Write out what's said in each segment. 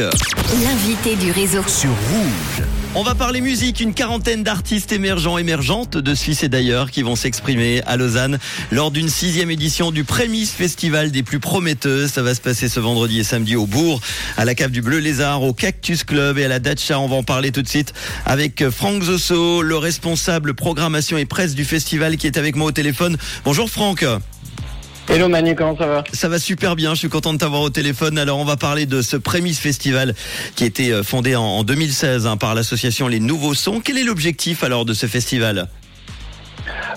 L'invité du réseau. Sur Rouge. On va parler musique, une quarantaine d'artistes émergents, émergentes de Suisse et d'ailleurs qui vont s'exprimer à Lausanne lors d'une sixième édition du Prémisse Festival des plus prometteuses. Ça va se passer ce vendredi et samedi au Bourg, à la cave du Bleu Lézard, au Cactus Club et à la Dacha. On va en parler tout de suite avec Franck Zosso, le responsable programmation et presse du festival qui est avec moi au téléphone. Bonjour Franck. Hello Manu, comment ça va Ça va super bien, je suis content de t'avoir au téléphone. Alors on va parler de ce Prémisse Festival qui a été euh, fondé en 2016 hein, par l'association Les Nouveaux Sons. Quel est l'objectif alors de ce festival?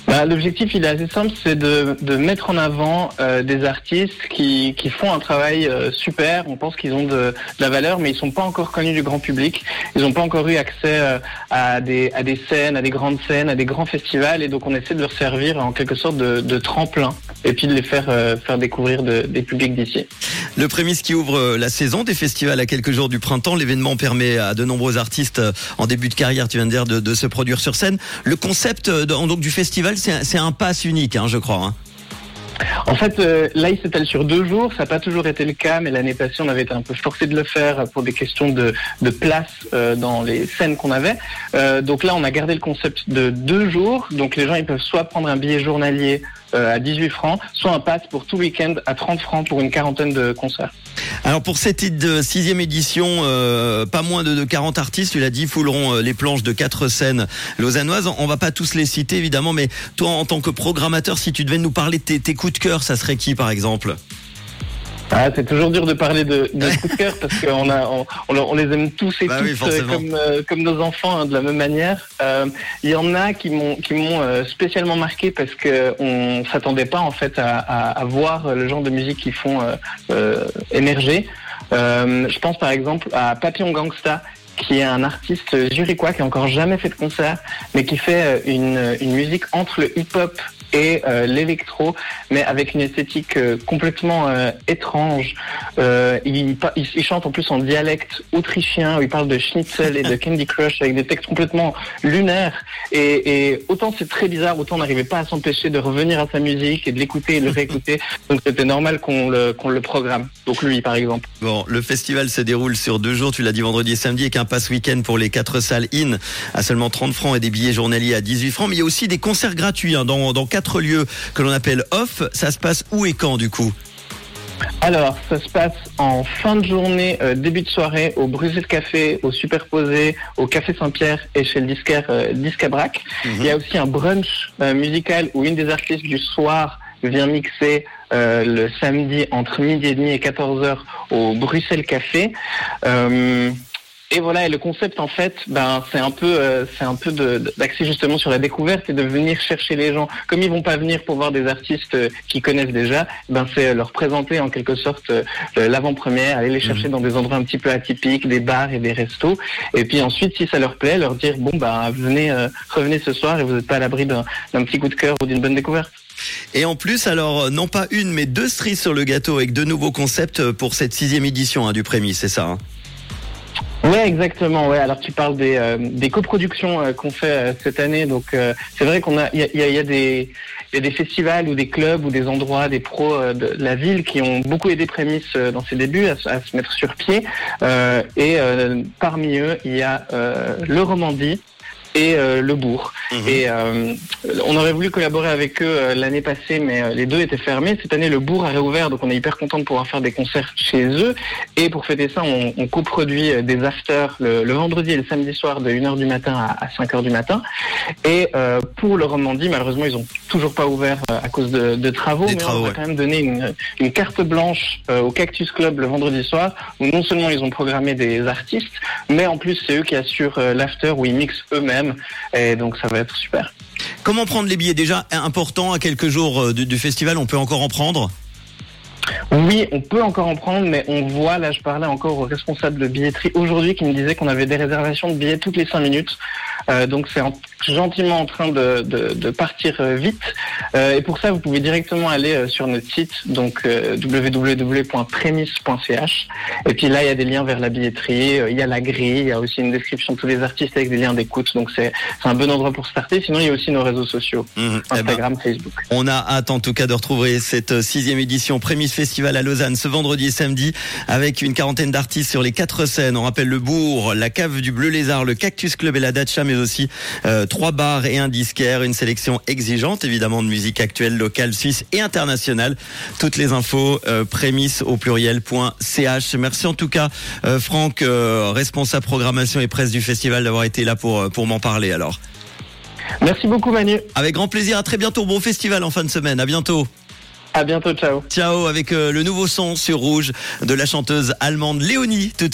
Bah, L'objectif, il est assez simple, c'est de, de, mettre en avant euh, des artistes qui, qui, font un travail euh, super. On pense qu'ils ont de, de, la valeur, mais ils sont pas encore connus du grand public. Ils n'ont pas encore eu accès euh, à, des, à des scènes, à des grandes scènes, à des grands festivals, et donc on essaie de leur servir en quelque sorte de, de tremplin, et puis de les faire faire découvrir des publics d'ici. Le prémisse qui ouvre la saison des festivals à quelques jours du printemps. L'événement permet à de nombreux artistes en début de carrière, tu viens de dire, de, de se produire sur scène. Le concept donc du festival, c'est un pass unique, hein, je crois. Hein. En fait, euh, là, il s'étale sur deux jours. Ça n'a pas toujours été le cas, mais l'année passée, on avait été un peu forcé de le faire pour des questions de, de place euh, dans les scènes qu'on avait. Euh, donc là, on a gardé le concept de deux jours. Donc les gens, ils peuvent soit prendre un billet journalier à 18 francs, soit un pass pour tout week-end à 30 francs pour une quarantaine de concerts. Alors pour cette sixième édition, euh, pas moins de 40 artistes, tu l'as dit, fouleront les planches de quatre scènes lausannoises. On va pas tous les citer évidemment, mais toi en tant que programmateur, si tu devais nous parler de tes coups de cœur, ça serait qui par exemple? Ah, c'est toujours dur de parler de, de coup de cœur parce qu'on a, on, on, les aime tous et bah toutes oui, comme, euh, comme nos enfants hein, de la même manière. Euh, il y en a qui m'ont qui m'ont euh, spécialement marqué parce que on s'attendait pas en fait à, à, à, voir le genre de musique qu'ils font émerger. je pense par exemple à Papillon Gangsta qui est un artiste zurichois qui a encore jamais fait de concert, mais qui fait une, une musique entre le hip-hop et euh, l'électro, mais avec une esthétique euh, complètement euh, étrange. Il, il, chante en plus en dialecte autrichien, où il parle de schnitzel et de Candy Crush avec des textes complètement lunaires. Et, et autant c'est très bizarre, autant on n'arrivait pas à s'empêcher de revenir à sa musique et de l'écouter et de le réécouter. Donc c'était normal qu'on le, qu'on le programme. Donc lui, par exemple. Bon, le festival se déroule sur deux jours, tu l'as dit vendredi et samedi, avec un pass week-end pour les quatre salles in à seulement 30 francs et des billets journaliers à 18 francs. Mais il y a aussi des concerts gratuits hein, dans, dans quatre lieu que l'on appelle off. Ça se passe où et quand du coup? Alors, ça se passe en fin de journée, euh, début de soirée, au Bruxelles Café, au Superposé, au Café Saint-Pierre et chez le disquaire euh, Discabrac. Mhm. Il y a aussi un brunch euh, musical où une des artistes du soir vient mixer euh, le samedi entre midi et demi et 14h au Bruxelles Café. Euh, et voilà, et le concept en fait, ben c'est un peu, euh, c'est un peu d'axer justement sur la découverte et de venir chercher les gens. Comme ils vont pas venir pour voir des artistes euh, qui connaissent déjà, ben c'est leur présenter en quelque sorte euh, l'avant-première, aller les mhm. chercher dans des endroits un petit peu atypiques, des bars et des restos. Et puis ensuite, si ça leur plaît, leur dire bon ben venez, revenez ce soir et vous n'êtes pas à l'abri d'un petit coup de cœur ou d'une bonne découverte. Et en plus, alors, non pas une, mais deux cerises sur le gâteau avec deux nouveaux concepts pour cette sixième édition hein, du Prémis, c'est ça hein? Oui, exactement. Ouais. Alors tu parles des, euh, des coproductions euh, qu'on fait euh, cette année. Donc c'est vrai qu'on a, il y a, y a des festivals ou des clubs ou des endroits, des pros de la ville qui ont beaucoup aidé Prémisse dans ses débuts à, à se mettre sur pied. et parmi eux, il y a le Romandie et euh, le bourg. Mhm. Et euh, on aurait voulu collaborer avec eux euh, l'année passée, mais les deux étaient fermés. Cette année, le bourg a réouvert, donc on est hyper content de pouvoir faire des concerts chez eux. Et pour fêter ça, on, on coproduit des afters le, le, vendredi et le samedi soir de 1h du matin à, à 5h du matin. Et pour le Romandie, malheureusement, ils ont toujours pas ouvert à cause de, de travaux, mais on va quand même donner une, une carte blanche au Cactus Club le vendredi soir, où non seulement ils ont programmé des artistes, mais en plus c'est eux qui assurent l'after où ils mixent eux-mêmes et donc ça va être super. Comment prendre les billets? Déjà important à quelques jours euh, du, festival, on peut encore en prendre? Oui, on peut encore en prendre, mais on voit, là je parlais encore au responsable de billetterie aujourd'hui qui me disait qu'on avait des réservations de billets toutes les cinq minutes. Euh, donc c'est en- gentiment en train de, de, de partir euh, vite. Euh, et pour ça, vous pouvez directement aller sur notre site, donc www.premise.ch. Et puis là, il y a des liens vers la billetterie, il y a la grille, il y a aussi une description de tous les artistes avec des liens d'écoute. Donc c'est un bon endroit pour starter. Sinon, il y a aussi nos réseaux sociaux, Mhm. Eh ben, Instagram, Facebook. On a hâte en tout cas de retrouver cette sixième édition Prémisse Festival à Lausanne ce vendredi et samedi avec une quarantaine d'artistes sur les quatre scènes. On rappelle le Bourg, la cave du Bleu Lézard, le Cactus Club et la Dacha, mais aussi euh, trois bars et un disquaire, une sélection exigeante évidemment de musique actuelle, locale, suisse et internationale. Toutes les infos euh, prémisse au pluriel.ch. Merci en tout cas euh, Franck, euh, responsable programmation et presse du festival d'avoir été là pour, pour m'en parler alors. Merci beaucoup, Manu. Avec grand plaisir, à très bientôt. Bon festival en fin de semaine. À bientôt. À bientôt. Ciao. Ciao avec le nouveau son sur Rouge de la chanteuse allemande Léonie tout de suite.